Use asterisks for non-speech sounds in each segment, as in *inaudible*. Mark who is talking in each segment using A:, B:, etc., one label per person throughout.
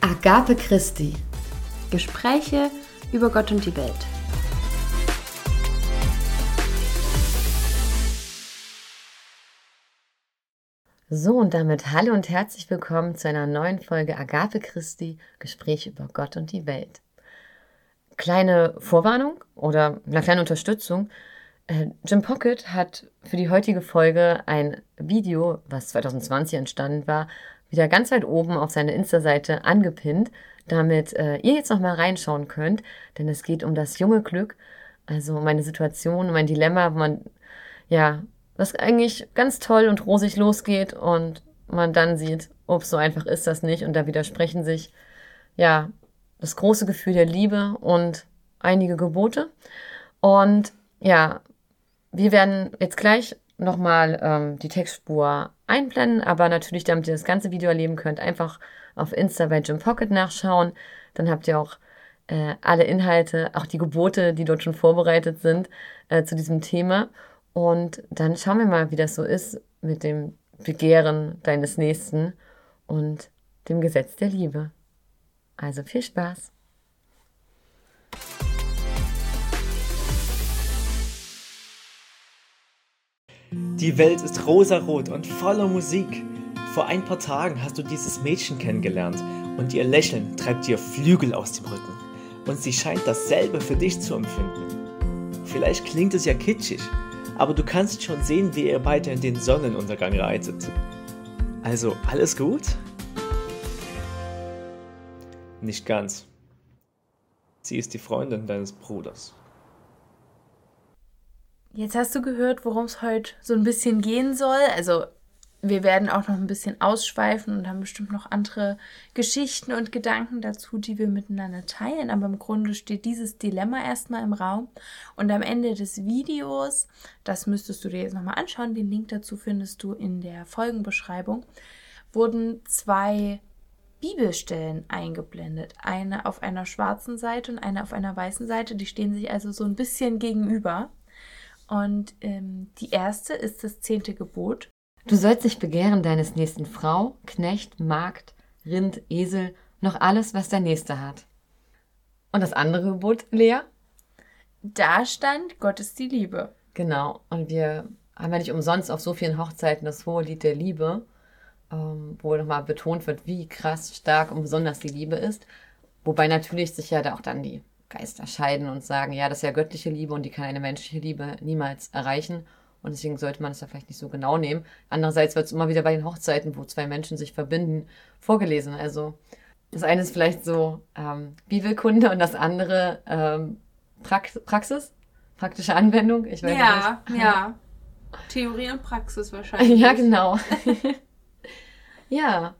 A: Agape Christi.
B: Gespräche über Gott und die Welt.
A: So und damit hallo und herzlich willkommen zu einer neuen Folge Agape Christi, Gespräche über Gott und die Welt. Kleine Vorwarnung oder eine kleine Unterstützung. Äh, Jim Pocket hat für die heutige Folge ein Video, was 2020 entstanden war, wieder ganz weit oben auf seine Insta-Seite angepinnt, damit äh, ihr jetzt nochmal reinschauen könnt, denn es geht um das junge Glück, also meine Situation, mein Dilemma, wo man, ja, was eigentlich ganz toll und rosig losgeht und man dann sieht, ups, so einfach ist das nicht und da widersprechen sich, ja, das große Gefühl der Liebe und einige Gebote. Und ja, wir werden jetzt gleich nochmal ähm, die Textspur einblenden, aber natürlich, damit ihr das ganze Video erleben könnt, einfach auf Insta bei Jim Pocket nachschauen. Dann habt ihr auch äh, alle Inhalte, auch die Gebote, die dort schon vorbereitet sind äh, zu diesem Thema. Und dann schauen wir mal, wie das so ist mit dem Begehren deines Nächsten und dem Gesetz der Liebe. Also viel Spaß!
C: Die Welt ist rosarot und voller Musik. Vor ein paar Tagen hast du dieses Mädchen kennengelernt und ihr Lächeln treibt dir Flügel aus dem Rücken. Und sie scheint dasselbe für dich zu empfinden. Vielleicht klingt es ja kitschig, aber du kannst schon sehen, wie ihr beide in den Sonnenuntergang reitet. Also, alles gut? Nicht ganz. Sie ist die Freundin deines Bruders.
B: Jetzt hast du gehört, worum es heute so ein bisschen gehen soll. Also wir werden auch noch ein bisschen ausschweifen und haben bestimmt noch andere Geschichten und Gedanken dazu, die wir miteinander teilen. Aber im Grunde steht dieses Dilemma erstmal im Raum. Und am Ende des Videos, das müsstest du dir jetzt nochmal anschauen, den Link dazu findest du in der Folgenbeschreibung, wurden zwei Bibelstellen eingeblendet. Eine auf einer schwarzen Seite und eine auf einer weißen Seite. Die stehen sich also so ein bisschen gegenüber. Und ähm, die erste ist das zehnte Gebot.
A: Du sollst nicht begehren deines nächsten Frau, Knecht, Magd, Rind, Esel, noch alles, was der Nächste hat. Und das andere Gebot, Lea?
B: Da stand, Gott ist die Liebe.
A: Genau. Und wir haben ja nicht umsonst auf so vielen Hochzeiten das hohe Lied der Liebe, ähm, wo nochmal betont wird, wie krass, stark und besonders die Liebe ist. Wobei natürlich sich ja da auch dann die Geister scheiden und sagen, ja, das ist ja göttliche Liebe und die kann eine menschliche Liebe niemals erreichen. Und deswegen sollte man es ja vielleicht nicht so genau nehmen. Andererseits wird es immer wieder bei den Hochzeiten, wo zwei Menschen sich verbinden, vorgelesen. Also das eine ist vielleicht so ähm, Bibelkunde und das andere ähm, Prax Praxis, praktische Anwendung.
B: Ich weiß ja, nicht. ja. Theorie und Praxis wahrscheinlich.
A: ja, genau. *laughs* ja.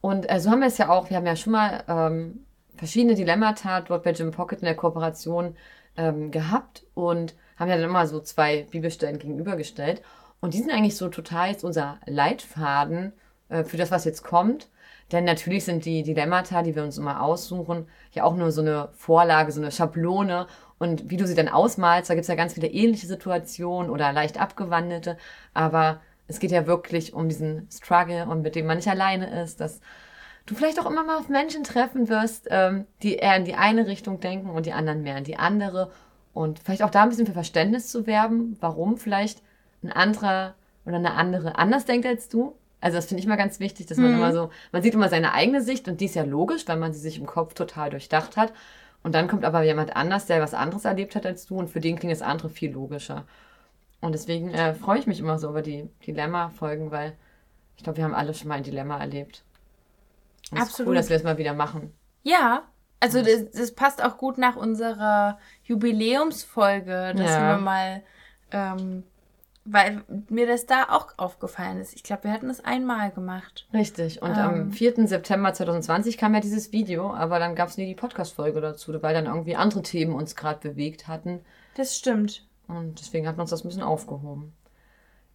A: Und äh, so haben wir es ja auch, wir haben ja schon mal ähm, verschiedene Dilemmata dort bei Jim Pocket in der Kooperation ähm, gehabt und haben ja dann immer so zwei Bibelstellen gegenübergestellt. Und die sind eigentlich so total jetzt unser Leitfaden äh, für das, was jetzt kommt. Denn natürlich sind die Dilemmata, die wir uns immer aussuchen, ja auch nur so eine Vorlage, so eine Schablone. Und wie du sie dann ausmalst, da gibt es ja ganz viele ähnliche Situationen oder leicht abgewandelte. Aber es geht ja wirklich um diesen Struggle und mit dem man nicht alleine ist, dass du vielleicht auch immer mal auf Menschen treffen wirst, ähm, die eher in die eine Richtung denken und die anderen mehr in die andere. Und vielleicht auch da ein bisschen für Verständnis zu werben, warum vielleicht ein anderer oder eine andere anders denkt als du. Also das finde ich mal ganz wichtig, dass man mhm. immer so, man sieht immer seine eigene Sicht und die ist ja logisch, weil man sie sich im Kopf total durchdacht hat. Und dann kommt aber jemand anders, der was anderes erlebt hat als du und für den klingt das andere viel logischer. Und deswegen äh, freue ich mich immer so über die Dilemma-Folgen, weil ich glaube, wir haben alle schon mal ein Dilemma erlebt. Und Absolut. cool, dass wir es mal wieder machen.
B: Ja, also das, das, passt auch gut nach unserer Jubiläumsfolge, dass ja. wir mal, ähm, weil mir das da auch aufgefallen ist. Ich glaube, wir hatten das einmal gemacht.
A: Richtig. Und ähm, am 4. September 2020 kam ja dieses Video, aber dann gab es nie die Podcast-Folge dazu, weil dann irgendwie andere Themen uns gerade bewegt hatten.
B: Das stimmt.
A: Und deswegen hat man uns das ein bisschen aufgehoben.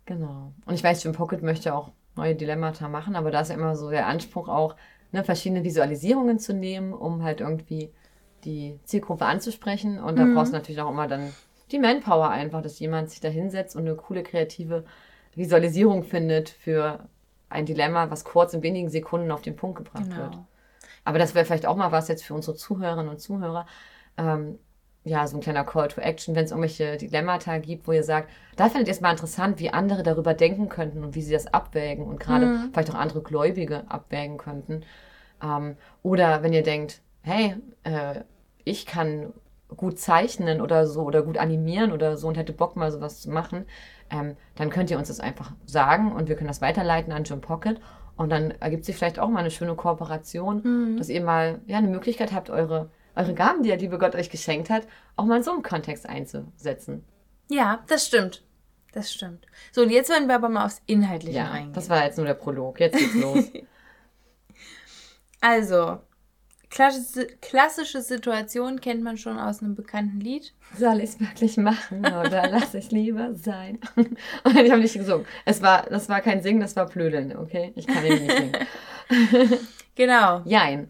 A: Genau. Und ich weiß, Jim Pocket möchte auch neue Dilemmata machen, aber da ist ja immer so der Anspruch auch, ne, verschiedene Visualisierungen zu nehmen, um halt irgendwie die Zielgruppe anzusprechen. Und da mhm. brauchst du natürlich auch immer dann die Manpower einfach, dass jemand sich da hinsetzt und eine coole kreative Visualisierung findet für ein Dilemma, was kurz in wenigen Sekunden auf den Punkt gebracht genau. wird. Aber das wäre vielleicht auch mal was jetzt für unsere Zuhörerinnen und Zuhörer. Ähm, ja, so ein kleiner Call to Action, wenn es irgendwelche Dilemmata gibt, wo ihr sagt, da findet ihr es mal interessant, wie andere darüber denken könnten und wie sie das abwägen und gerade
B: Mhm.
A: vielleicht auch andere Gläubige abwägen könnten. Ähm, oder wenn ihr denkt, hey, äh, ich kann gut zeichnen oder so oder gut animieren oder so und hätte Bock mal sowas zu machen, ähm, dann könnt ihr uns das einfach sagen und wir können das weiterleiten an Jim Pocket und dann ergibt sich vielleicht auch mal eine schöne Kooperation,
B: Mhm.
A: dass ihr mal ja, eine Möglichkeit habt, eure, eure Gaben, die der liebe Gott euch geschenkt hat, auch mal in so einem Kontext einzusetzen.
B: Ja, das stimmt. Das stimmt. So, und jetzt werden wir aber mal aufs Inhaltliche
A: Ja,
B: eingehen.
A: das war jetzt nur der Prolog. Jetzt geht's los. *laughs*
B: Also, klassische, Situation kennt man schon aus einem bekannten Lied.
A: Soll ich es wirklich machen oder lass ich lieber sein? *laughs* Und ich habe nicht gesungen. Es war, das war kein Singen, das war Plödeln, okay? Ich kann eben nicht singen. *laughs*
B: Genau.
A: Jein.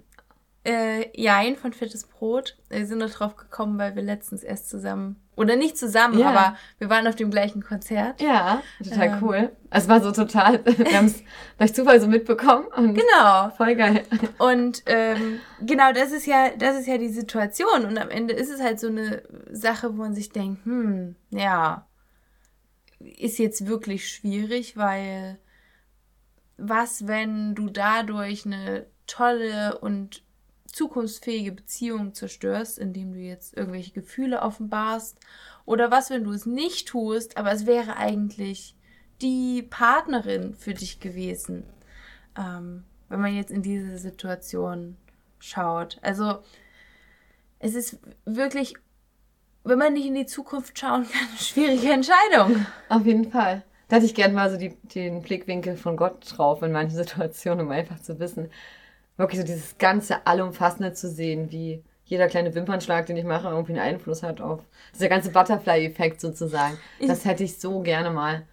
B: Äh, Jein von Fettes Brot. Wir sind nur drauf gekommen, weil wir letztens erst zusammen, oder nicht zusammen,
A: Ja.
B: aber wir waren auf dem gleichen Konzert.
A: Ja, total
B: Ähm.
A: cool. Es war so total, *laughs* wir haben es durch Zufall so mitbekommen und
B: Genau.
A: voll geil.
B: Und ähm, genau, das ist ja, das ist ja die Situation. Und am Ende ist es halt so eine Sache, wo man sich denkt, hm, ja, ist jetzt wirklich schwierig, weil was, wenn du dadurch eine tolle und zukunftsfähige Beziehung zerstörst, indem du jetzt irgendwelche Gefühle offenbarst? Oder was, wenn du es nicht tust, aber es wäre eigentlich die Partnerin für dich gewesen? ähm, wenn man jetzt in diese Situation schaut. Also es ist wirklich, wenn man nicht in die Zukunft schauen kann, eine schwierige Entscheidung.
A: Auf jeden Fall. Da hätte ich gern mal so die, den Blickwinkel von Gott drauf in manchen *laughs* Situationen, um einfach zu wissen, wirklich so dieses ganze Allumfassende zu sehen, wie jeder kleine Wimpernschlag, den ich mache, irgendwie einen Einfluss hat auf dieser ganze Butterfly-Effekt sozusagen. Das hätte ich so gerne mal.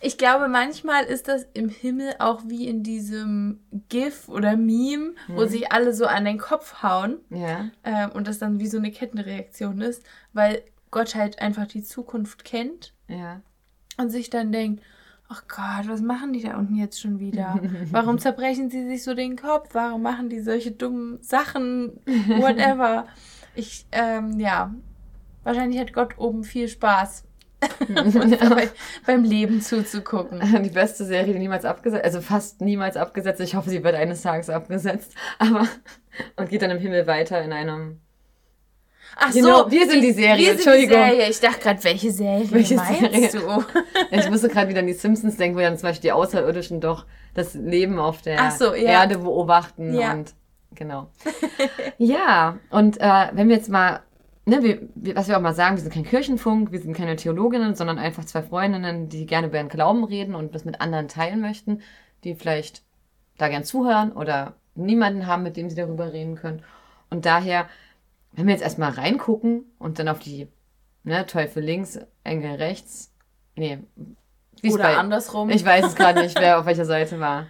B: Ich glaube, manchmal ist das im Himmel auch wie in diesem GIF oder Meme, wo sich alle so an den Kopf hauen
A: Ja.
B: ähm, und das dann wie so eine Kettenreaktion ist, weil Gott halt einfach die Zukunft kennt
A: Ja.
B: und sich dann denkt, ach Gott, was machen die da unten jetzt schon wieder? *laughs* Warum zerbrechen sie sich so den Kopf? Warum machen die solche dummen Sachen? Whatever. Ich, ähm, ja, wahrscheinlich hat Gott oben viel Spaß, *laughs* *laughs* dabei beim Leben zuzugucken.
A: Die beste Serie, die niemals abgesetzt, also fast niemals abgesetzt. Ich hoffe, sie wird eines Tages abgesetzt. Aber und geht dann im Himmel weiter in einem.
B: Ach
A: Genau, wir sind die Serie,
B: wir sind
A: Entschuldigung.
B: Die Serie. Ich dachte gerade, welche Serie
A: Welche
B: meinst
A: Serie?
B: du? *laughs*
A: Ich musste gerade wieder an die Simpsons denken, wo dann zum Beispiel die Außerirdischen doch das Leben auf der
B: Ach so, ja.
A: Erde beobachten
B: Ja.
A: und genau. *laughs* ja, und äh, wenn wir jetzt mal, ne, wir, was wir auch mal sagen, wir sind kein Kirchenfunk, wir sind keine Theologinnen, sondern einfach zwei Freundinnen, die gerne über ihren Glauben reden und das mit anderen teilen möchten, die vielleicht da gern zuhören oder niemanden haben, mit dem sie darüber reden können. Und daher, wenn wir jetzt erstmal reingucken und dann auf die ne, Teufel links, Engel rechts, nee, wie ist
B: Oder
A: bei-
B: andersrum.
A: ich weiß es gerade nicht, wer *laughs* auf welcher Seite war.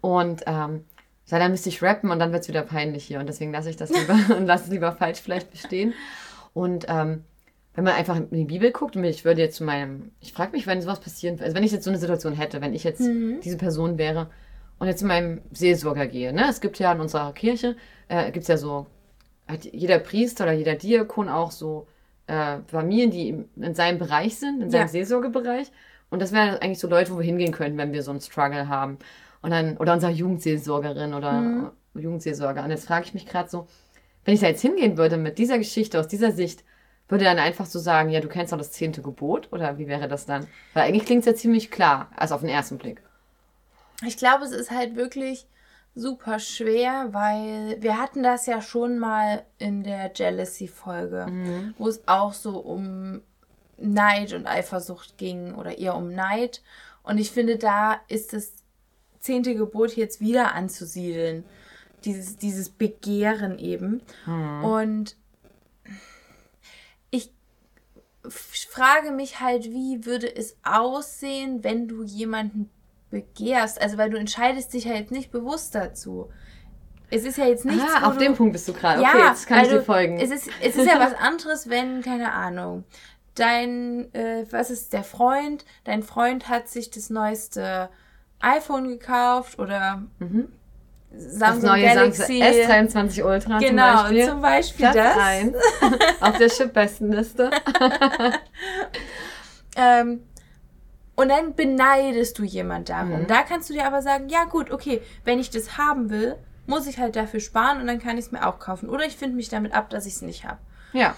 A: Und ähm, ja, dann müsste ich rappen und dann wird es wieder peinlich hier. Und deswegen lasse ich das lieber *laughs* und lasse es lieber falsch vielleicht bestehen. Und ähm, wenn man einfach in die Bibel guckt, und ich würde jetzt zu meinem, ich frage mich, wenn sowas passieren, also wenn ich jetzt so eine Situation hätte, wenn ich jetzt
B: Mhm.
A: diese Person wäre und jetzt zu meinem Seelsorger gehe, ne? Es gibt ja in unserer Kirche, äh, gibt es ja so, hat jeder Priester oder jeder Diakon auch so äh, Familien, die in seinem Bereich sind, in seinem
B: Ja.
A: Seelsorgebereich. Und das wären eigentlich so Leute, wo wir hingehen könnten, wenn wir so einen Struggle haben. Und dann, oder unser Jugendseelsorgerin oder
B: Mhm.
A: Jugendseelsorger. Und jetzt frage ich mich gerade so, wenn ich da jetzt hingehen würde mit dieser Geschichte, aus dieser Sicht, würde er dann einfach so sagen, ja, du kennst doch das zehnte Gebot? Oder wie wäre das dann? Weil eigentlich klingt es ja ziemlich klar, also auf den ersten Blick.
B: Ich glaube, es ist halt wirklich super schwer, weil wir hatten das ja schon mal in der Jealousy-Folge, wo es auch so um Neid und Eifersucht ging oder eher um Neid. Und ich finde, da ist das zehnte Gebot jetzt wieder anzusiedeln. Dieses, dieses Begehren eben. Und ich frage mich halt, wie würde es aussehen, wenn du jemanden begehrst? Also, weil du entscheidest dich ja jetzt nicht bewusst dazu. Es ist ja jetzt nichts,
A: ah, auf
B: du,
A: dem Punkt bist du gerade.
B: ja,
A: okay, jetzt kann ich
B: weil
A: dir folgen.
B: Es ist, es ist ja was *laughs* anderes, wenn, keine Ahnung, dein, äh, was ist der Freund? Dein Freund hat sich das neueste iPhone gekauft oder
A: Mhm.
B: Samsung
A: das neue
B: Galaxy.
A: Samsung S23 Ultra
B: genau,
A: zum Beispiel.
B: zum Beispiel
A: Platz
B: das.
A: 1 *laughs* auf der Chip-Bestenliste. *laughs*
B: Ähm, und dann beneidest du jemand darum.
A: Mhm.
B: Da kannst du dir aber sagen, ja gut, okay, wenn ich das haben will, muss ich halt dafür sparen und dann kann ich es mir auch kaufen. Oder ich finde mich damit ab, dass ich es nicht habe.
A: Ja.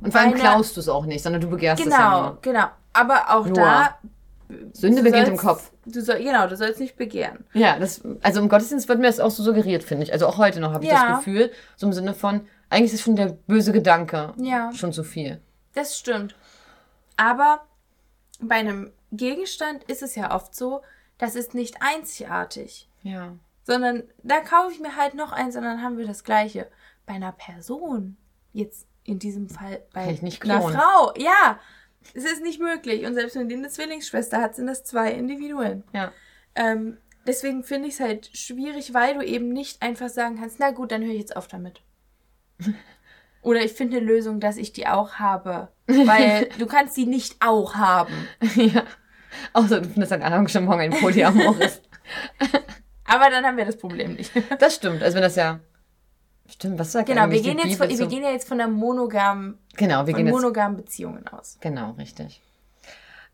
A: Und vor allem
B: Meine-
A: klaust du es auch nicht, sondern du begehrst es ja
B: Genau,
A: nur.
B: genau. Aber auch
A: Nur.
B: da.
A: Sünde beginnt im
B: sollst-
A: Kopf.
B: Du soll, genau, du sollst nicht begehren.
A: Ja, das, also im Gottesdienst wird mir das auch so suggeriert, finde ich. Also auch heute noch habe ich
B: Ja.
A: das Gefühl, so im Sinne von, eigentlich ist schon der böse Gedanke
B: Ja.
A: schon zu viel.
B: Das stimmt. Aber bei einem Gegenstand ist es ja oft so, das ist nicht einzigartig.
A: Ja.
B: sondern da kaufe ich mir halt noch eins und dann haben wir das gleiche. Bei einer Person, jetzt in diesem Fall bei einer. Frau, ja, es ist nicht möglich. Und selbst wenn die eine Zwillingsschwester hat, sind das zwei Individuen.
A: Ja.
B: Ähm, deswegen finde ich es halt schwierig, weil du eben nicht einfach sagen kannst, na gut, dann höre ich jetzt auf damit. *laughs* Oder ich finde eine Lösung, dass ich die auch habe. Weil du kannst die nicht auch haben. *laughs*
A: ja. Außer du findest ein Engagement ein Polyamor ist. *laughs*
B: Aber dann haben wir das Problem nicht. *laughs*
A: Das stimmt. Also wenn das ja. Stimmt, was sagt
B: Genau, wir gehen, jetzt von, wir gehen ja jetzt von der monogamen
A: Genau, wir gehen jetzt
B: monogamen Beziehungen aus.
A: Genau, richtig.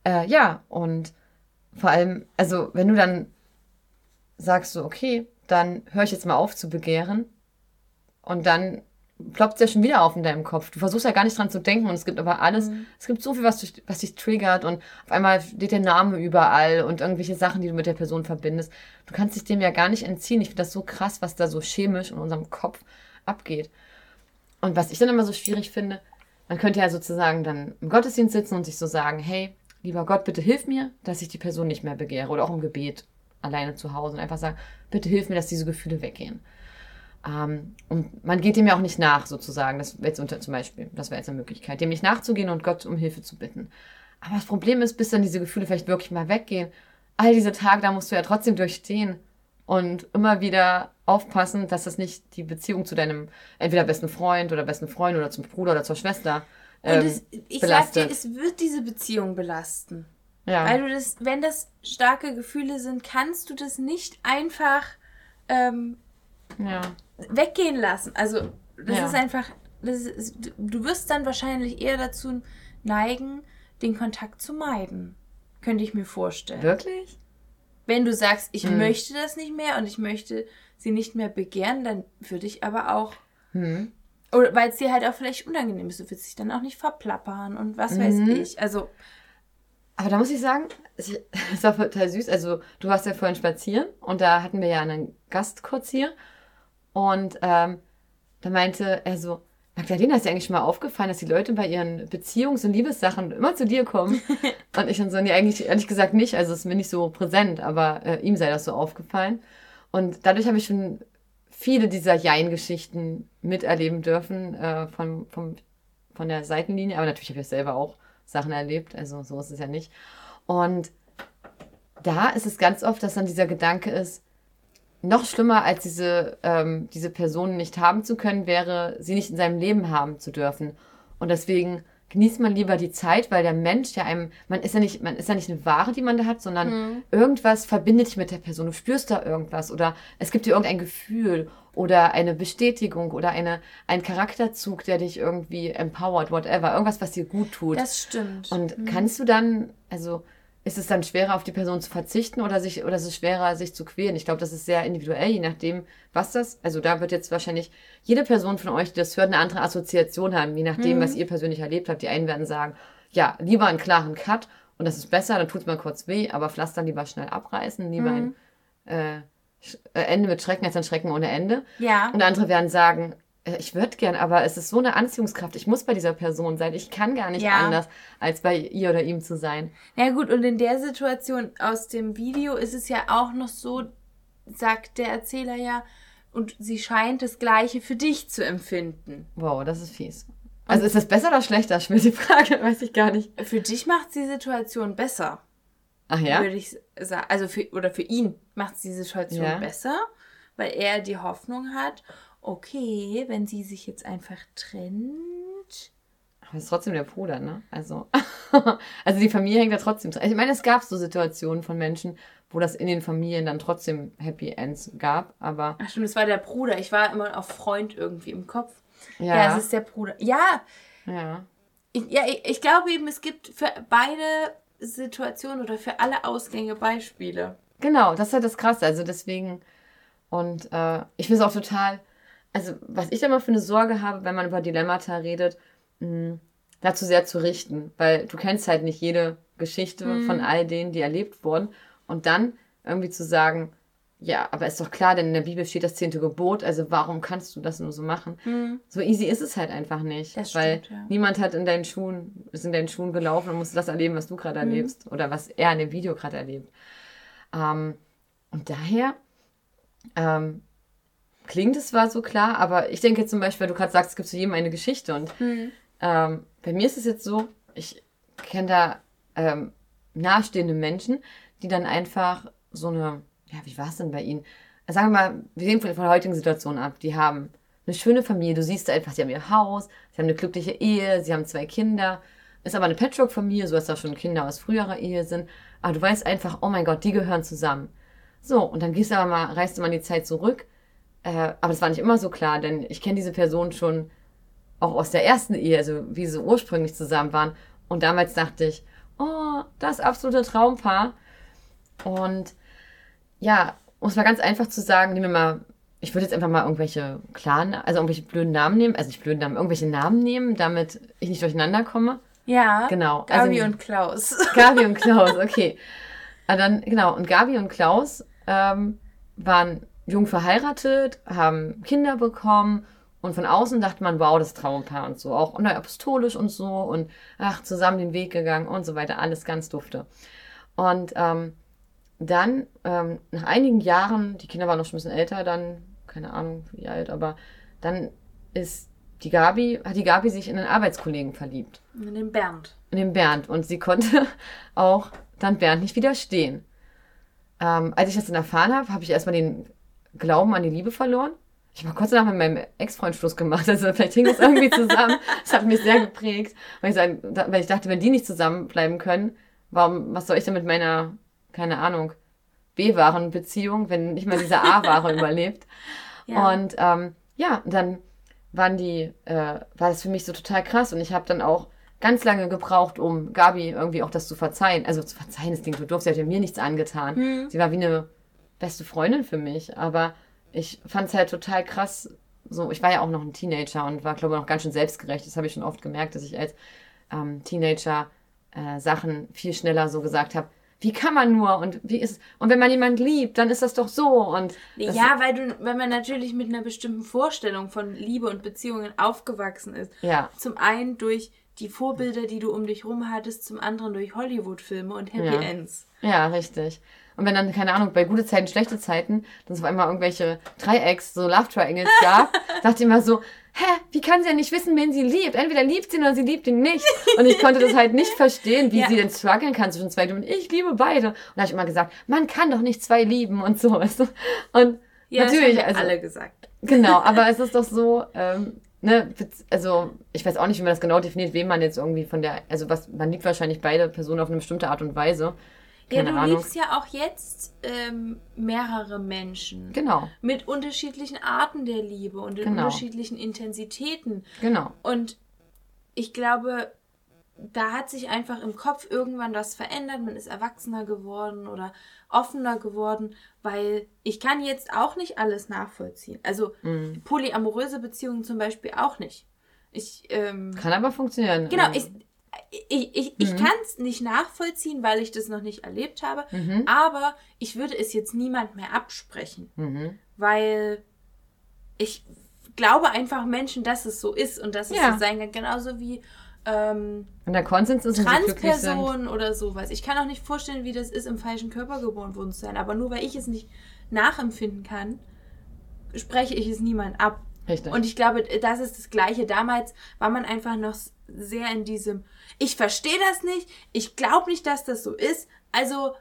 A: Äh, ja, und vor allem, also wenn du dann sagst so, okay, dann höre ich jetzt mal auf zu begehren und dann ploppt es ja schon wieder auf in deinem Kopf. Du versuchst ja gar nicht dran zu denken und es gibt aber alles, es gibt so viel, was, dich- was dich triggert und auf einmal steht der Name überall und irgendwelche Sachen, die du mit der Person verbindest. Du kannst dich dem ja gar nicht entziehen. Ich finde das so krass, was da so chemisch in unserem Kopf abgeht. Und was ich dann immer so schwierig finde, man könnte ja sozusagen dann im Gottesdienst sitzen und sich so sagen, hey, lieber Gott, bitte hilf mir, dass ich die Person nicht mehr begehre. Oder auch im Gebet alleine zu Hause und einfach sagen, bitte hilf mir, dass diese Gefühle weggehen. Ähm, und man geht dem ja auch nicht nach, sozusagen. Das wäre jetzt unter, zum Beispiel, das wäre jetzt eine Möglichkeit, dem nicht nachzugehen und Gott um Hilfe zu bitten. Aber das Problem ist, bis dann diese Gefühle vielleicht wirklich mal weggehen, all diese Tage, da musst du ja trotzdem durchstehen und immer wieder aufpassen, dass das nicht die Beziehung zu deinem entweder besten Freund oder besten Freund oder zum Bruder oder zur Schwester ähm,
B: Und es, ich
A: belastet.
B: sag dir, es wird diese Beziehung belasten.
A: ja.
B: Weil du das, wenn das starke Gefühle sind, kannst du das nicht einfach ähm,
A: ja.
B: weggehen lassen. Also, das
A: Ja.
B: ist einfach, das ist, du wirst dann wahrscheinlich eher dazu neigen, den Kontakt zu meiden. Könnte ich mir vorstellen.
A: Wirklich?
B: Wenn du sagst, ich
A: Hm.
B: möchte das nicht mehr und ich möchte sie nicht mehr begehren, dann würde ich aber auch
A: Hm.
B: Oder weil es dir halt auch vielleicht unangenehm ist. Du willst dich dann auch nicht verplappern und was weiß
A: Mhm.
B: ich. Also,
A: Aber da muss ich sagen, es es war total süß. Also, du warst ja vorhin spazieren und da hatten wir ja einen Gast kurz hier. Und ähm, da meinte er so, Magdalena, ist dir eigentlich schon mal aufgefallen, dass die Leute bei ihren Beziehungs- und Liebessachen immer zu dir kommen? *laughs* und ich dann so, nee, eigentlich ehrlich gesagt nicht. Also, es ist mir nicht so präsent, aber äh, ihm sei das so aufgefallen. Und dadurch habe ich schon viele dieser Jein-Geschichten miterleben dürfen äh, von, vom, von der Seitenlinie. Aber natürlich habe ich selber auch Sachen erlebt. Also so ist es ja nicht. Und da ist es ganz oft, dass dann dieser Gedanke ist, noch schlimmer als diese, ähm, diese Person nicht haben zu können, wäre, sie nicht in seinem Leben haben zu dürfen. Und deswegen genießt man lieber die Zeit, weil der Mensch ja einem, man ist ja nicht, man ist ja nicht eine Ware, die man da hat, sondern irgendwas verbindet dich mit der Person. Du spürst da irgendwas oder es gibt dir irgendein Gefühl oder eine Bestätigung oder eine, ein Charakterzug, der dich irgendwie empowert, whatever. Irgendwas, was dir gut tut.
B: das stimmt.
A: Und kannst du dann, also ist es dann schwerer, auf die Person zu verzichten oder sich, oder ist es schwerer, sich zu quälen? Ich glaube, das ist sehr individuell, je nachdem, was das, also da wird jetzt wahrscheinlich jede Person von euch, die das hört, eine andere Assoziation haben, je nachdem, was ihr persönlich erlebt habt. Die einen werden sagen, ja, lieber einen klaren Cut und das ist besser, dann tut es mal kurz weh, aber Pflaster lieber schnell abreißen, lieber ein äh, äh, Ende mit Schrecken als ein Schrecken ohne Ende.
B: ja.
A: Und andere werden sagen, ich würde gern, aber es ist so eine Anziehungskraft. Ich muss bei dieser Person sein. Ich kann gar nicht
B: Ja.
A: anders, als bei ihr oder ihm zu sein.
B: Na gut, und in der Situation aus dem Video ist es ja auch noch so, sagt der Erzähler ja, und sie scheint das Gleiche für dich zu empfinden.
A: Wow, das ist fies. Also ist das besser oder schlechter? Schmidt die Frage, *laughs* weiß ich gar nicht.
B: Für dich macht die Situation besser,
A: Ach ja?
B: würde ich sagen. Also für, oder für ihn macht die Situation
A: Ja.
B: besser, weil er die Hoffnung hat, okay, wenn sie sich jetzt einfach trennt,
A: das ist trotzdem der Bruder, ne? Also, *laughs* also die Familie hängt da trotzdem dran. Also ich meine, es gab so Situationen von Menschen, wo das in den Familien dann trotzdem Happy Ends gab, aber.
B: Ach stimmt, es war der Bruder. Ich war immer auf Freund irgendwie im Kopf. Ja, ja es ist der Bruder. Ja. Ja. Ich, ja, ich, ich glaube eben, es gibt für beide Situationen oder für alle Ausgänge Beispiele.
A: Genau, das ist halt das Krasse. Also deswegen, und äh, ich finde es auch total, also was ich immer für eine Sorge habe, wenn man über Dilemmata redet, mh, dazu sehr zu richten, weil du kennst halt nicht jede Geschichte mhm. von all denen, die erlebt wurden. Und dann irgendwie zu sagen, ja, aber ist doch klar, denn in der Bibel steht das zehnte Gebot, also warum kannst du das nur so machen? Mhm. So easy ist es halt einfach nicht. Das weil ja. niemand hat in deinen Schuhen, ist in deinen Schuhen gelaufen und musste das erleben, was du gerade mhm. erlebst oder was er in dem Video gerade erlebt. Ähm, und daher ähm, klingt es zwar so klar, aber ich denke zum Beispiel, weil du gerade sagst, es gibt zu jedem eine Geschichte und mhm. ähm, bei mir ist es jetzt so, ich kenne da ähm, nahestehende Menschen, die dann einfach so eine, ja, wie war es denn bei ihnen? Sagen wir mal, wir sehen von der heutigen Situation ab, die haben eine schöne Familie, du siehst einfach, sie haben ihr Haus, sie haben eine glückliche Ehe, sie haben zwei Kinder, ist aber eine Patchwork-Familie, so dass da schon Kinder aus früherer Ehe sind, aber du weißt einfach, oh mein Gott, die gehören zusammen. So, und dann gehst du aber mal, reist du mal die Zeit zurück, äh, aber das war nicht immer so klar, denn ich kenne diese Person schon auch aus der ersten Ehe, also wie sie ursprünglich zusammen waren. Und damals dachte ich, oh, das absolute Traumpaar. Und ja, um es mal ganz einfach zu sagen, nehmen wir mal, ich würde jetzt einfach mal irgendwelche klaren, also irgendwelche blöden Namen nehmen, also nicht blöden Namen, irgendwelche Namen nehmen, damit ich nicht durcheinander komme. Ja. Genau. Gabi also, und Klaus. *laughs* Gabi und Klaus, okay. Aber dann, genau, und Gabi und Klaus ähm, waren jung verheiratet, haben Kinder bekommen und von außen dachte man, wow, das Traumpaar und so, auch neu apostolisch und so und ach, zusammen den Weg gegangen und so weiter, alles ganz dufte. Und ähm, dann, ähm, nach einigen Jahren, die Kinder waren noch schon ein bisschen älter, dann, keine Ahnung wie alt, aber dann ist die Gabi, hat die Gabi sich in einen Arbeitskollegen verliebt.
B: In den Bernd.
A: In den Bernd. Und sie konnte *laughs* auch dann Bernd nicht widerstehen. Ähm, als ich das dann erfahren habe, habe ich erstmal den Glauben an die Liebe verloren. Ich habe kurz danach mit meinem Ex-Freund Schluss gemacht. Also vielleicht hing das irgendwie zusammen. Das hat mich sehr geprägt. Weil ich, sagen, weil ich dachte, wenn die nicht zusammenbleiben können, warum, was soll ich denn mit meiner, keine Ahnung, B-Waren-Beziehung, wenn nicht mal diese A-Ware *laughs* überlebt? Ja. Und ähm, ja, dann waren die, äh, war das für mich so total krass. Und ich habe dann auch ganz lange gebraucht, um Gabi irgendwie auch das zu verzeihen. Also zu verzeihen, das klingt so doof, sie hat ja mir nichts angetan. Mhm. Sie war wie eine beste Freundin für mich, aber ich fand es halt total krass. So, ich war ja auch noch ein Teenager und war, glaube ich, noch ganz schön selbstgerecht. Das habe ich schon oft gemerkt, dass ich als ähm, Teenager äh, Sachen viel schneller so gesagt habe. Wie kann man nur und wie ist und wenn man jemanden liebt, dann ist das doch so und
B: ja, weil du, wenn man natürlich mit einer bestimmten Vorstellung von Liebe und Beziehungen aufgewachsen ist. Ja. Zum einen durch die Vorbilder, die du um dich rum hattest, zum anderen durch Hollywood-Filme und Happy
A: ja.
B: Ends.
A: Ja, richtig. Und wenn dann, keine Ahnung, bei gute Zeiten, schlechte Zeiten, dann so einmal irgendwelche Dreiecks, so Love Triangles gab, *laughs* dachte ich immer so, hä, wie kann sie ja nicht wissen, wen sie liebt? Entweder liebt sie ihn oder sie liebt ihn nicht. Und ich konnte das halt nicht *laughs* verstehen, wie ja. sie denn strugglen kann zwischen zwei und ich liebe beide. Und da habe ich immer gesagt, man kann doch nicht zwei lieben und so? Und ja, natürlich, das haben also, alle gesagt. Genau, *laughs* aber es ist doch so, ähm, ne, also ich weiß auch nicht, wie man das genau definiert, wem man jetzt irgendwie von der, also was, man liebt wahrscheinlich beide Personen auf eine bestimmte Art und Weise.
B: Keine ja, du Ahnung. liebst ja auch jetzt ähm, mehrere Menschen. Genau. Mit unterschiedlichen Arten der Liebe und in genau. unterschiedlichen Intensitäten. Genau. Und ich glaube, da hat sich einfach im Kopf irgendwann was verändert. Man ist erwachsener geworden oder offener geworden, weil ich kann jetzt auch nicht alles nachvollziehen. Also mm. polyamoröse Beziehungen zum Beispiel auch nicht. Ich, ähm,
A: kann aber funktionieren.
B: Genau, ich, ich, ich, ich mhm. kann es nicht nachvollziehen, weil ich das noch nicht erlebt habe, mhm. aber ich würde es jetzt niemand mehr absprechen, mhm. weil ich glaube einfach Menschen, dass es so ist und dass es ja. so sein kann, genauso wie ähm, und der Konsens ist Transpersonen oder sowas. Ich kann auch nicht vorstellen, wie das ist, im falschen Körper geboren worden zu sein, aber nur weil ich es nicht nachempfinden kann, spreche ich es niemand ab. Richtig. Und ich glaube, das ist das Gleiche. Damals war man einfach noch sehr in diesem, ich verstehe das nicht, ich glaube nicht, dass das so ist, also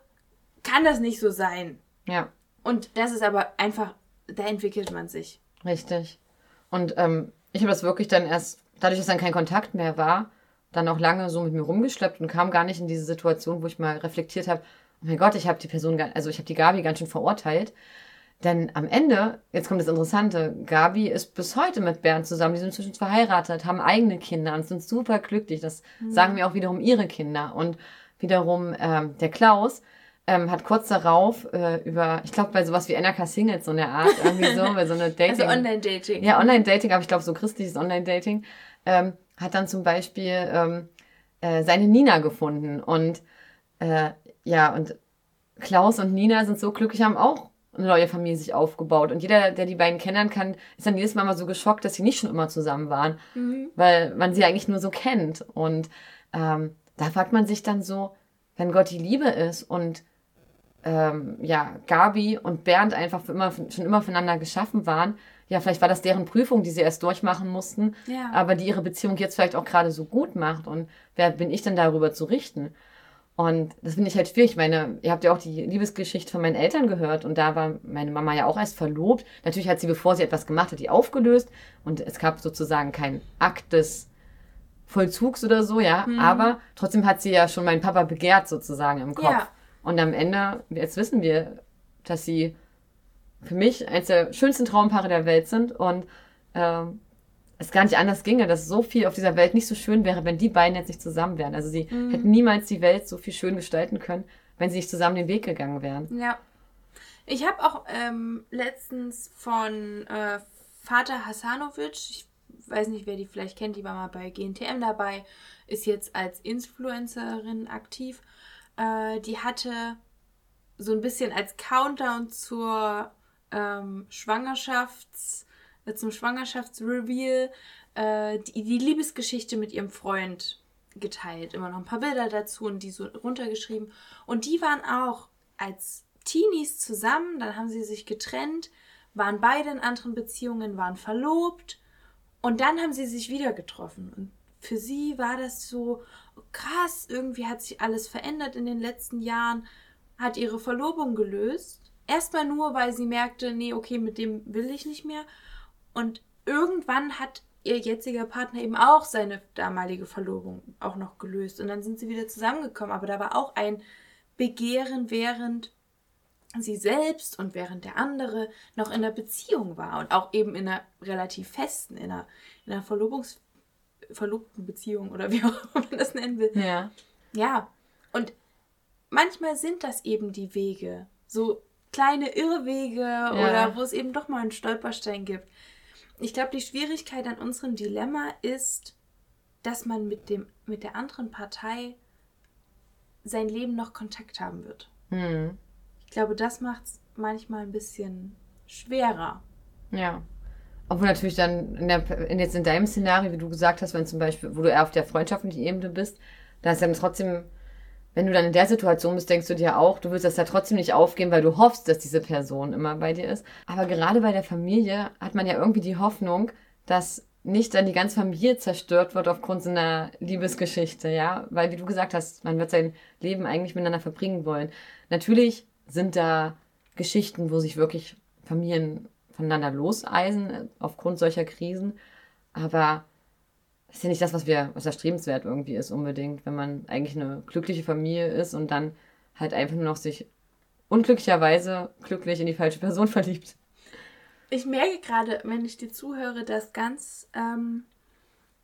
B: kann das nicht so sein. Ja. Und das ist aber einfach, da entwickelt man sich.
A: Richtig. Und ähm, ich habe das wirklich dann erst, dadurch, dass dann kein Kontakt mehr war, dann auch lange so mit mir rumgeschleppt und kam gar nicht in diese Situation, wo ich mal reflektiert habe, oh mein Gott, ich habe die Person, also ich habe die Gabi ganz schön verurteilt. Denn am Ende, jetzt kommt das Interessante, Gabi ist bis heute mit Bernd zusammen. Die sind inzwischen verheiratet, haben eigene Kinder und sind super glücklich. Das mhm. sagen mir auch wiederum ihre Kinder. Und wiederum ähm, der Klaus ähm, hat kurz darauf äh, über, ich glaube, bei sowas wie NRK Singles so eine Art, irgendwie so, bei so eine *laughs* Dating. Also Online-Dating. Ja, Online-Dating, aber ich glaube, so christliches Online-Dating, ähm, hat dann zum Beispiel ähm, äh, seine Nina gefunden. Und äh, ja, und Klaus und Nina sind so glücklich, haben auch eine neue Familie sich aufgebaut. Und jeder, der die beiden kennenlernen kann, ist dann jedes Mal mal so geschockt, dass sie nicht schon immer zusammen waren, mhm. weil man sie eigentlich nur so kennt. Und ähm, da fragt man sich dann so, wenn Gott die Liebe ist und ähm, ja, Gabi und Bernd einfach für immer, schon immer füreinander geschaffen waren, ja, vielleicht war das deren Prüfung, die sie erst durchmachen mussten, ja. aber die ihre Beziehung jetzt vielleicht auch gerade so gut macht. Und wer bin ich denn darüber zu richten? Und das finde ich halt schwierig. Ich meine, ihr habt ja auch die Liebesgeschichte von meinen Eltern gehört und da war meine Mama ja auch erst verlobt. Natürlich hat sie, bevor sie etwas gemacht hat, die aufgelöst und es gab sozusagen keinen Akt des Vollzugs oder so, ja. Mhm. Aber trotzdem hat sie ja schon meinen Papa begehrt sozusagen im Kopf. Ja. Und am Ende, jetzt wissen wir, dass sie für mich eines der schönsten Traumpaare der Welt sind und ähm, es gar nicht anders ginge, dass so viel auf dieser Welt nicht so schön wäre, wenn die beiden jetzt nicht zusammen wären. Also sie mhm. hätten niemals die Welt so viel schön gestalten können, wenn sie nicht zusammen den Weg gegangen wären.
B: Ja. Ich habe auch ähm, letztens von äh, Vater Hasanovic, ich weiß nicht, wer die vielleicht kennt, die war mal bei GNTM dabei, ist jetzt als Influencerin aktiv. Äh, die hatte so ein bisschen als Countdown zur ähm, Schwangerschafts- zum Schwangerschaftsreveal äh, die, die Liebesgeschichte mit ihrem Freund geteilt. Immer noch ein paar Bilder dazu und die so runtergeschrieben. Und die waren auch als Teenies zusammen, dann haben sie sich getrennt, waren beide in anderen Beziehungen, waren verlobt und dann haben sie sich wieder getroffen. Und für sie war das so krass, irgendwie hat sich alles verändert in den letzten Jahren, hat ihre Verlobung gelöst. Erstmal nur, weil sie merkte, nee, okay, mit dem will ich nicht mehr. Und irgendwann hat ihr jetziger Partner eben auch seine damalige Verlobung auch noch gelöst. Und dann sind sie wieder zusammengekommen. Aber da war auch ein Begehren, während sie selbst und während der andere noch in einer Beziehung war. Und auch eben in einer relativ festen, in einer, in einer Verlobungs verlobten Beziehung oder wie *laughs* auch man das nennen will. Ja. Ja. Und manchmal sind das eben die Wege. So kleine Irrwege ja. oder wo es eben doch mal einen Stolperstein gibt ich glaube, die Schwierigkeit an unserem Dilemma ist, dass man mit, dem, mit der anderen Partei sein Leben noch Kontakt haben wird. Hm. Ich glaube, das macht es manchmal ein bisschen schwerer.
A: Ja. Obwohl natürlich dann in der, in jetzt in deinem Szenario, wie du gesagt hast, wenn zum Beispiel, wo du eher auf der freundschaftlichen Ebene bist, da ist dann trotzdem wenn du dann in der Situation bist, denkst du dir auch, du willst das ja trotzdem nicht aufgeben, weil du hoffst, dass diese Person immer bei dir ist. Aber gerade bei der Familie hat man ja irgendwie die Hoffnung, dass nicht dann die ganze Familie zerstört wird aufgrund so einer Liebesgeschichte, ja? Weil, wie du gesagt hast, man wird sein Leben eigentlich miteinander verbringen wollen. Natürlich sind da Geschichten, wo sich wirklich Familien voneinander loseisen aufgrund solcher Krisen. Aber das ist ja nicht das, was wir, was erstrebenswert irgendwie ist, unbedingt, wenn man eigentlich eine glückliche Familie ist und dann halt einfach nur noch sich unglücklicherweise glücklich in die falsche Person *laughs* verliebt.
B: Ich merke gerade, wenn ich dir zuhöre, dass ganz, ähm,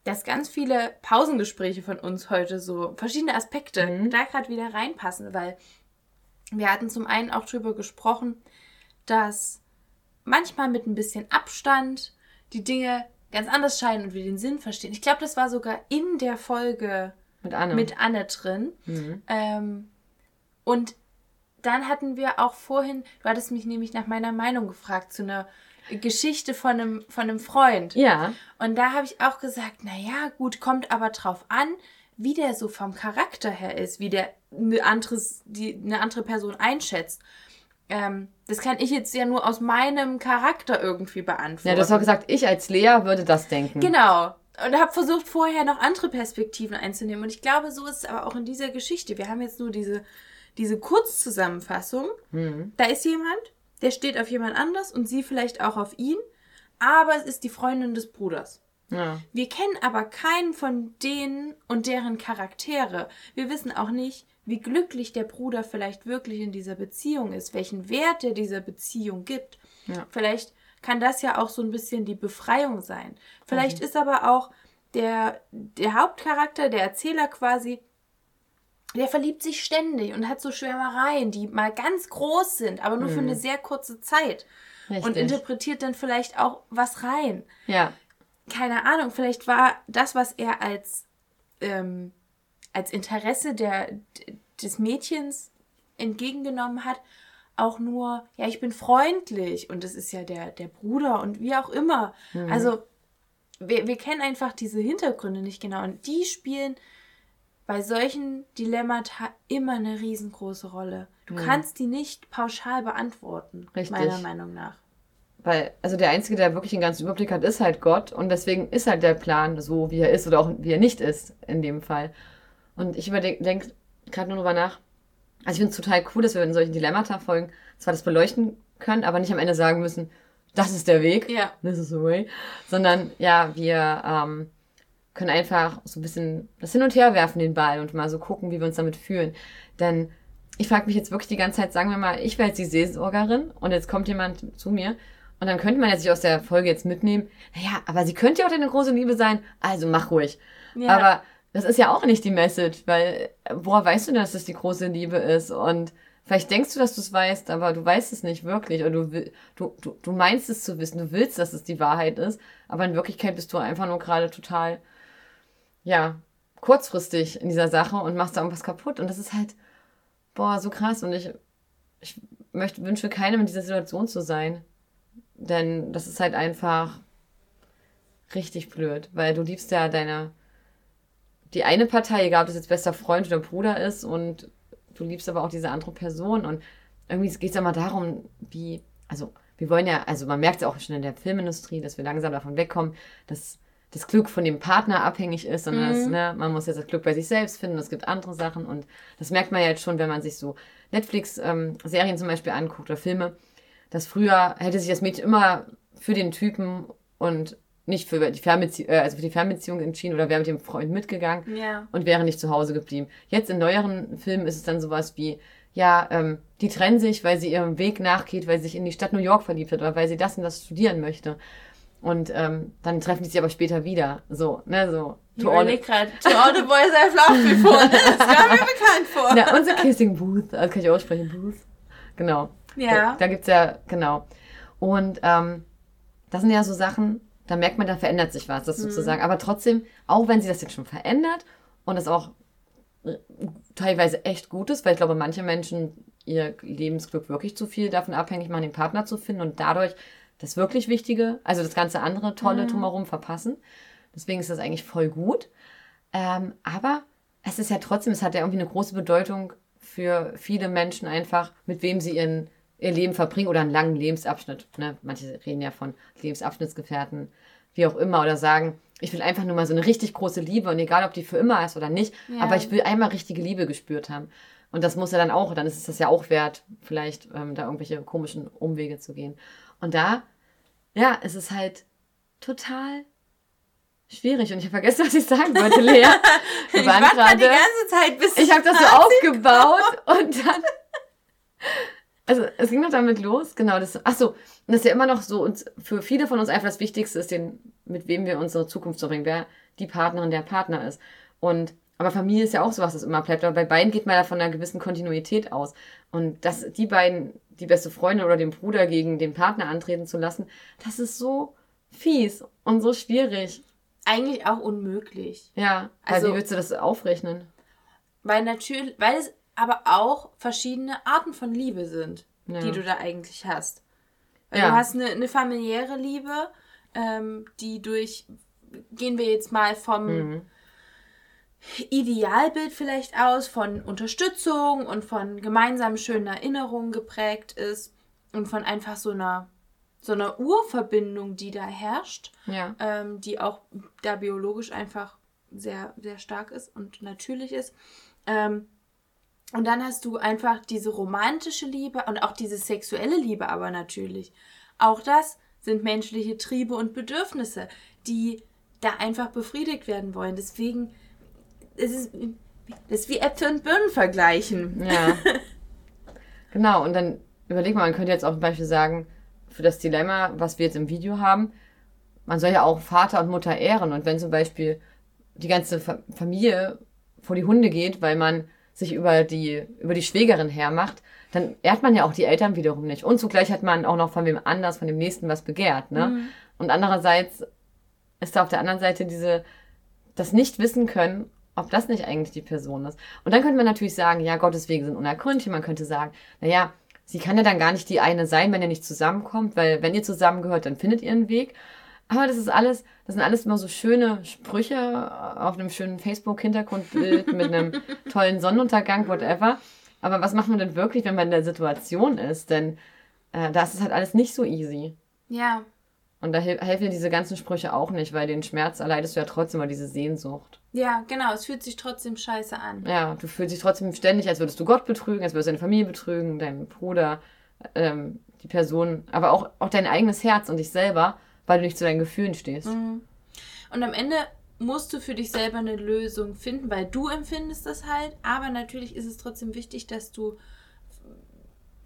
B: dass ganz viele Pausengespräche von uns heute so verschiedene Aspekte mhm. da gerade wieder reinpassen, weil wir hatten zum einen auch darüber gesprochen, dass manchmal mit ein bisschen Abstand die Dinge ganz anders scheinen und wir den Sinn verstehen. Ich glaube, das war sogar in der Folge mit Anne, mit Anne drin. Mhm. Ähm, und dann hatten wir auch vorhin, du hattest mich nämlich nach meiner Meinung gefragt zu einer Geschichte von einem, von einem Freund. Ja. Und da habe ich auch gesagt, naja, gut, kommt aber drauf an, wie der so vom Charakter her ist, wie der eine, anderes, die, eine andere Person einschätzt. Ähm, das kann ich jetzt ja nur aus meinem Charakter irgendwie beantworten.
A: Ja, du hast auch gesagt, ich als Lea würde das denken.
B: Genau. Und habe versucht, vorher noch andere Perspektiven einzunehmen. Und ich glaube, so ist es aber auch in dieser Geschichte. Wir haben jetzt nur diese, diese Kurzzusammenfassung. Mhm. Da ist jemand, der steht auf jemand anders und sie vielleicht auch auf ihn. Aber es ist die Freundin des Bruders.
A: Ja.
B: Wir kennen aber keinen von denen und deren Charaktere. Wir wissen auch nicht, wie glücklich der Bruder vielleicht wirklich in dieser Beziehung ist, welchen Wert er dieser Beziehung gibt.
A: Ja.
B: Vielleicht kann das ja auch so ein bisschen die Befreiung sein. Vielleicht
A: Mhm.
B: ist aber auch der, der Hauptcharakter, der Erzähler quasi, der verliebt sich ständig und hat so Schwärmereien, die mal ganz groß sind, aber nur für eine sehr kurze Zeit. Und
A: Mhm. Richtig.
B: interpretiert dann vielleicht auch was rein
A: Ja.
B: keine Ahnung, vielleicht war das, was er als, ähm, als Interesse der, des Mädchens entgegengenommen hat, auch nur, ja, ich bin freundlich und das ist ja der, der Bruder und wie auch immer. Also, wir, wir kennen einfach diese Hintergründe nicht genau und die spielen bei solchen Dilemmata immer eine riesengroße Rolle. Du kannst die nicht pauschal beantworten,
A: Richtig.
B: meiner Meinung nach.
A: Weil, also der Einzige, der wirklich den ganzen Überblick hat, ist halt Gott. Und deswegen ist halt der Plan so, wie er ist oder auch wie er nicht ist, in dem Fall. Und ich überdenke gerade nur drüber nach. Also ich finde es total cool, dass wir in solchen Dilemmata-Folgen zwar das beleuchten können, aber nicht am Ende sagen müssen, das ist der Weg,
B: Ja.
A: this is the way, sondern ja, wir ähm, können einfach so ein bisschen das hin und her werfen, den Ball, und mal so gucken, wie wir uns damit fühlen. Denn ich frage mich jetzt wirklich die ganze Zeit, sagen wir mal, ich wäre jetzt die Seelsorgerin und jetzt kommt jemand zu mir und dann könnte man ja sich aus der Folge jetzt mitnehmen, naja, aber sie könnte ja auch deine große Liebe sein, also mach ruhig.
B: Ja.
A: Aber das ist ja auch nicht die Message, weil woher weißt du denn, dass das die große Liebe ist? Und vielleicht denkst du, dass du es weißt, aber du weißt es nicht wirklich. Oder du, will- du, du, du meinst es zu wissen, du willst, dass es die Wahrheit ist, aber in Wirklichkeit bist du einfach nur gerade total, ja, kurzfristig in dieser Sache und machst da irgendwas kaputt. Und das ist halt, boah, so krass. Und ich, ich möchte, wünsche keinem in dieser Situation zu sein. Denn das ist halt einfach richtig blöd, weil du liebst ja deine, die eine Partei, egal ob das jetzt bester Freund oder Bruder ist, und du liebst aber auch diese andere Person. Und irgendwie geht es ja mal darum, wie, also wir wollen ja, also man merkt es auch schon in der Filmindustrie, dass wir langsam davon wegkommen, dass das Glück von dem Partner abhängig ist, sondern dass, ne, man muss jetzt das Glück bei sich selbst finden. Es gibt andere Sachen und das merkt man ja jetzt schon, wenn man sich so Netflix-Serien zum Beispiel anguckt oder Filme, dass früher hätte sich das Mädchen immer für den Typen und nicht für die, Fernbezie äh, also für die Fernbeziehung entschieden oder wäre mit dem Freund mitgegangen
B: Ja.
A: und wäre nicht zu Hause geblieben. Jetzt in neueren Filmen ist es dann sowas wie, ja, ähm, die trennen sich, weil sie ihrem Weg nachgeht, weil sie sich in die Stadt New York verliebt hat oder weil sie das und das studieren möchte. Und ähm, dann treffen die sich aber später wieder. So, ne, so. To all,
B: grad, to all the boys I've loved before. *laughs* Das kam mir bekannt vor.
A: na, unser Kissing Booth, also kann ich aussprechen, Booth. Genau.
B: Ja.
A: Da, da gibt's ja, genau. Und ähm, das sind ja so Sachen, da merkt man, da verändert sich was,
B: Mhm.
A: das sozusagen. Aber trotzdem, auch wenn sie das jetzt schon verändert und das auch äh, teilweise echt gut ist, weil ich glaube, manche Menschen ihr Lebensglück wirklich zu viel davon abhängig machen, den Partner zu finden und dadurch das wirklich Wichtige, also das ganze andere Tolle
B: Mhm.
A: drumherum verpassen. Deswegen ist das eigentlich voll gut. Ähm, aber es ist ja trotzdem, es hat ja irgendwie eine große Bedeutung für viele Menschen einfach, mit wem sie ihren, ihr Leben verbringen oder einen langen Lebensabschnitt. Ne? Manche reden ja von Lebensabschnittsgefährten, wie auch immer, oder sagen, ich will einfach nur mal so eine richtig große Liebe und egal, ob die für immer ist oder nicht,
B: Ja.
A: aber ich will einmal richtige Liebe gespürt haben. Und das muss ja dann auch, dann ist es das ja auch wert, vielleicht ähm, da irgendwelche komischen Umwege zu gehen. Und da, ja, es ist halt total schwierig. Und ich habe vergessen, *laughs* was ich sagen wollte, Lea. Wir *laughs*
B: Ich
A: waren
B: mal die
A: gerade-
B: ganze Zeit, bis
A: ich habe das so aufgebaut und dann. Also es ging noch damit los, genau. Das, ach so, und das ist ja immer noch so, uns, für viele von uns einfach das Wichtigste ist, den, mit wem wir unsere Zukunft verbringen, wer die Partnerin, der Partner ist. Und aber Familie ist ja auch sowas, das immer bleibt. Aber bei beiden geht man ja von einer gewissen Kontinuität aus. Und dass die beiden, die beste Freundin oder den Bruder gegen den Partner antreten zu lassen, das ist so fies und so schwierig.
B: Eigentlich auch unmöglich.
A: Ja,
B: also
A: wie willst du das aufrechnen?
B: Weil natürlich, weil es aber auch verschiedene Arten von Liebe sind,
A: Ja.
B: die du da eigentlich hast. Weil
A: Ja.
B: du hast eine, eine familiäre Liebe, ähm, die durch, gehen wir jetzt mal vom
A: Mhm.
B: Idealbild vielleicht aus, von Unterstützung und von gemeinsamen schönen Erinnerungen geprägt ist und von einfach so einer, so einer Urverbindung, die da herrscht.
A: Ja.
B: ähm, die auch da biologisch einfach sehr, sehr stark ist und natürlich ist. Ähm, und dann hast du einfach diese romantische Liebe und auch diese sexuelle Liebe aber natürlich. Auch das sind menschliche Triebe und Bedürfnisse, die da einfach befriedigt werden wollen. Deswegen, es ist, das ist wie Äpfel und Birnen vergleichen.
A: Ja. *laughs* genau, und dann überleg mal, man könnte jetzt auch zum Beispiel sagen, für das Dilemma, was wir jetzt im Video haben, man soll ja auch Vater und Mutter ehren. Und wenn zum Beispiel die ganze Familie vor die Hunde geht, weil man sich über die, über die Schwägerin hermacht, dann ehrt man ja auch die Eltern wiederum nicht. Und zugleich hat man auch noch von wem anders, von dem Nächsten was begehrt. Ne? Mhm. Und andererseits ist da auf der anderen Seite diese, das nicht wissen können, ob das nicht eigentlich die Person ist. Und dann könnte man natürlich sagen, ja, Gottes Wege sind unergründlich. Man könnte sagen, naja, sie kann ja dann gar nicht die eine sein, wenn ihr nicht zusammenkommt, weil wenn ihr zusammengehört, dann findet ihr einen Weg. Aber das ist alles, das sind alles immer so schöne Sprüche auf einem schönen Facebook-Hintergrundbild mit einem *laughs* tollen Sonnenuntergang, whatever. Aber was macht man denn wirklich, wenn man in der Situation ist? Denn äh, da ist es halt alles nicht so easy.
B: Ja.
A: Und da helfen diese ganzen Sprüche auch nicht, weil den Schmerz erleidest du ja trotzdem mal diese Sehnsucht.
B: Ja, genau. Es fühlt sich trotzdem scheiße an.
A: Ja, du fühlst dich trotzdem ständig, als würdest du Gott betrügen, als würdest du deine Familie betrügen, deinen Bruder, ähm, die Person, aber auch, auch dein eigenes Herz und dich selber, weil du nicht zu deinen Gefühlen stehst.
B: Mhm. Und am Ende musst du für dich selber eine Lösung finden, weil du empfindest das halt. Aber natürlich ist es trotzdem wichtig, dass du,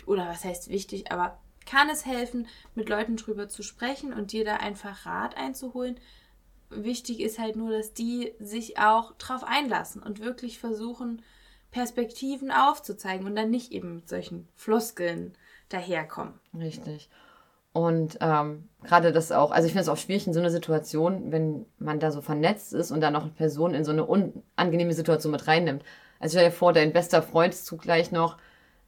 B: oder was heißt wichtig, aber kann es helfen, mit Leuten drüber zu sprechen und dir da einfach Rat einzuholen. Wichtig ist halt nur, dass die sich auch drauf einlassen und wirklich versuchen, Perspektiven aufzuzeigen und dann nicht eben mit solchen Floskeln daherkommen.
A: Richtig. Und ähm, gerade das auch, also ich finde es auch schwierig in so einer Situation, wenn man da so vernetzt ist und dann noch eine Person in so eine unangenehme Situation mit reinnimmt. Also stell dir vor, dein bester Freund ist zugleich noch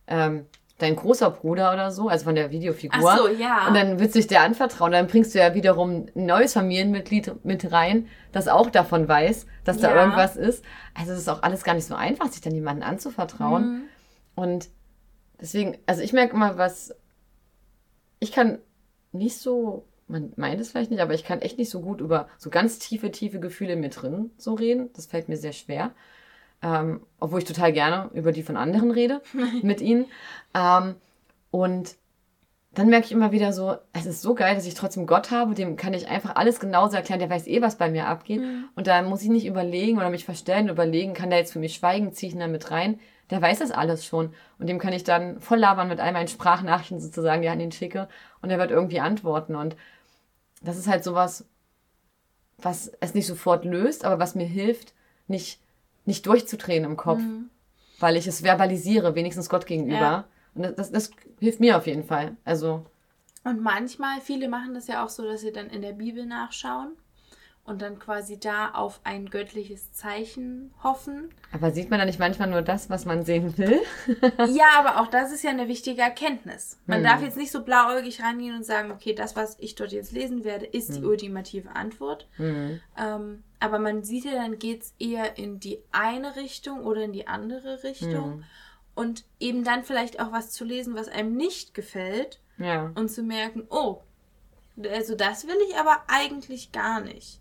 A: ähm, dein großer Bruder oder so, also von der Videofigur.
B: Ach so, ja.
A: Und dann wird sich der anvertrauen. Dann bringst du ja wiederum ein neues Familienmitglied mit rein, das auch davon weiß, dass ja. da irgendwas ist. Also es ist auch alles gar nicht so einfach, sich dann jemanden anzuvertrauen. Mhm. Und deswegen, also ich merke immer, was ich kann nicht so, man meint es vielleicht nicht, aber ich kann echt nicht so gut über so ganz tiefe, tiefe Gefühle mit drin so reden. Das fällt mir sehr schwer ähm, obwohl ich total gerne über die von anderen rede *laughs* mit ihnen. Ähm, und dann merke ich immer wieder so, es ist so geil, dass ich trotzdem Gott habe, dem kann ich einfach alles genauso erklären, der weiß eh, was bei mir abgeht. Mhm. Und da muss ich nicht überlegen oder mich verstellen, überlegen, kann der jetzt für mich schweigen, ziehe ich ihn da mit rein. Der weiß das alles schon. Und dem kann ich dann voll labern mit all meinen Sprachnachrichten sozusagen, die an ihn schicke. Und er wird irgendwie antworten. Und das ist halt sowas, was es nicht sofort löst, aber was mir hilft, nicht nicht durchzudrehen im Kopf, mhm. weil ich es verbalisiere, wenigstens Gott gegenüber. Ja. Und das, das, das hilft mir auf jeden Fall. Also.
B: Und manchmal, viele machen das ja auch so, dass sie dann in der Bibel nachschauen und dann quasi da auf ein göttliches Zeichen hoffen.
A: Aber sieht man da nicht manchmal nur das, was man sehen will? *laughs*
B: ja, aber auch das ist ja eine wichtige Erkenntnis. Man hm. darf jetzt nicht so blauäugig reingehen und sagen, okay, das, was ich dort jetzt lesen werde, ist hm. die ultimative Antwort. Hm. Ähm, aber man sieht ja, dann geht es eher in die eine Richtung oder in die andere Richtung. Hm. Und eben dann vielleicht auch was zu lesen, was einem nicht gefällt.
A: Ja.
B: Und zu merken, oh, also das will ich aber eigentlich gar nicht.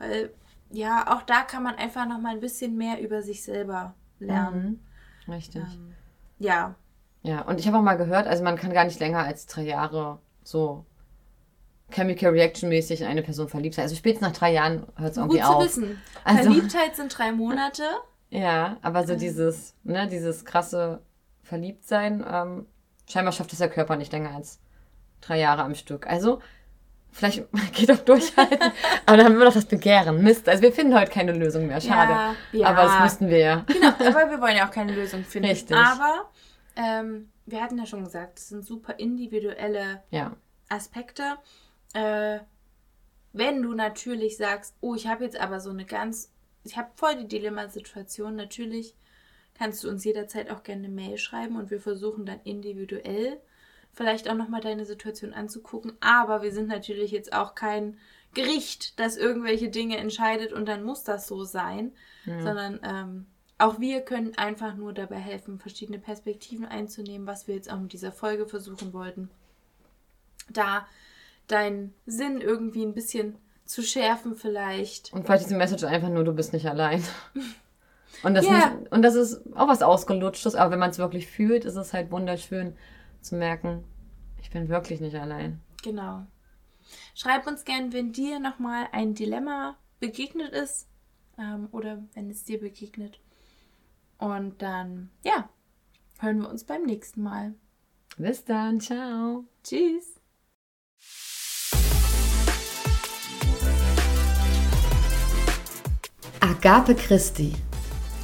B: Weil, ja, auch da kann man einfach noch mal ein bisschen mehr über sich selber lernen.
A: Mhm. Richtig.
B: Ähm, ja.
A: Ja, und ich habe auch mal gehört, also man kann gar nicht länger als drei Jahre so Chemical Reaction mäßig in eine Person verliebt sein. Also spätestens nach drei Jahren hört es irgendwie auf. Gut zu wissen. *laughs*
B: Also, Verliebtheit sind drei Monate. *laughs*
A: Ja, aber so dieses, ne, dieses krasse Verliebtsein, ähm, scheinbar schafft es der Körper nicht länger als drei Jahre am Stück. Also Vielleicht *laughs* geht auch durchhalten. aber dann haben wir noch das Begehren. Mist. Also wir finden heute keine Lösung mehr. Schade. Ja, ja. Aber das müssten wir ja.
B: Genau, aber wir wollen ja auch keine Lösung finden. Richtig. Aber ähm, wir hatten ja schon gesagt, das sind super individuelle
A: ja.
B: Aspekte. Äh, wenn du natürlich sagst, oh, ich habe jetzt aber so eine ganz, ich habe voll die Dilemmasituation, natürlich kannst du uns jederzeit auch gerne eine Mail schreiben und wir versuchen dann individuell vielleicht auch nochmal deine Situation anzugucken. Aber wir sind natürlich jetzt auch kein Gericht, das irgendwelche Dinge entscheidet und dann muss das so sein, ja. sondern ähm, auch wir können einfach nur dabei helfen, verschiedene Perspektiven einzunehmen, was wir jetzt auch mit dieser Folge versuchen wollten. Da deinen Sinn irgendwie ein bisschen zu schärfen vielleicht.
A: Und vielleicht diese Message einfach nur, du bist nicht allein. *laughs* Und das, yeah. nicht, und das ist auch was Ausgelutschtes, aber wenn man es wirklich fühlt, ist es halt wunderschön, zu merken, ich bin wirklich nicht allein.
B: Genau. Schreib uns gern, wenn dir nochmal ein Dilemma begegnet ist ähm, oder wenn es dir begegnet. Und dann, ja, hören wir uns beim nächsten Mal.
A: Bis dann, ciao.
B: Tschüss.
A: Agape Christi.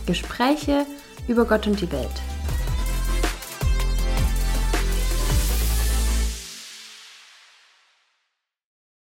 B: Gespräche über Gott und die Welt.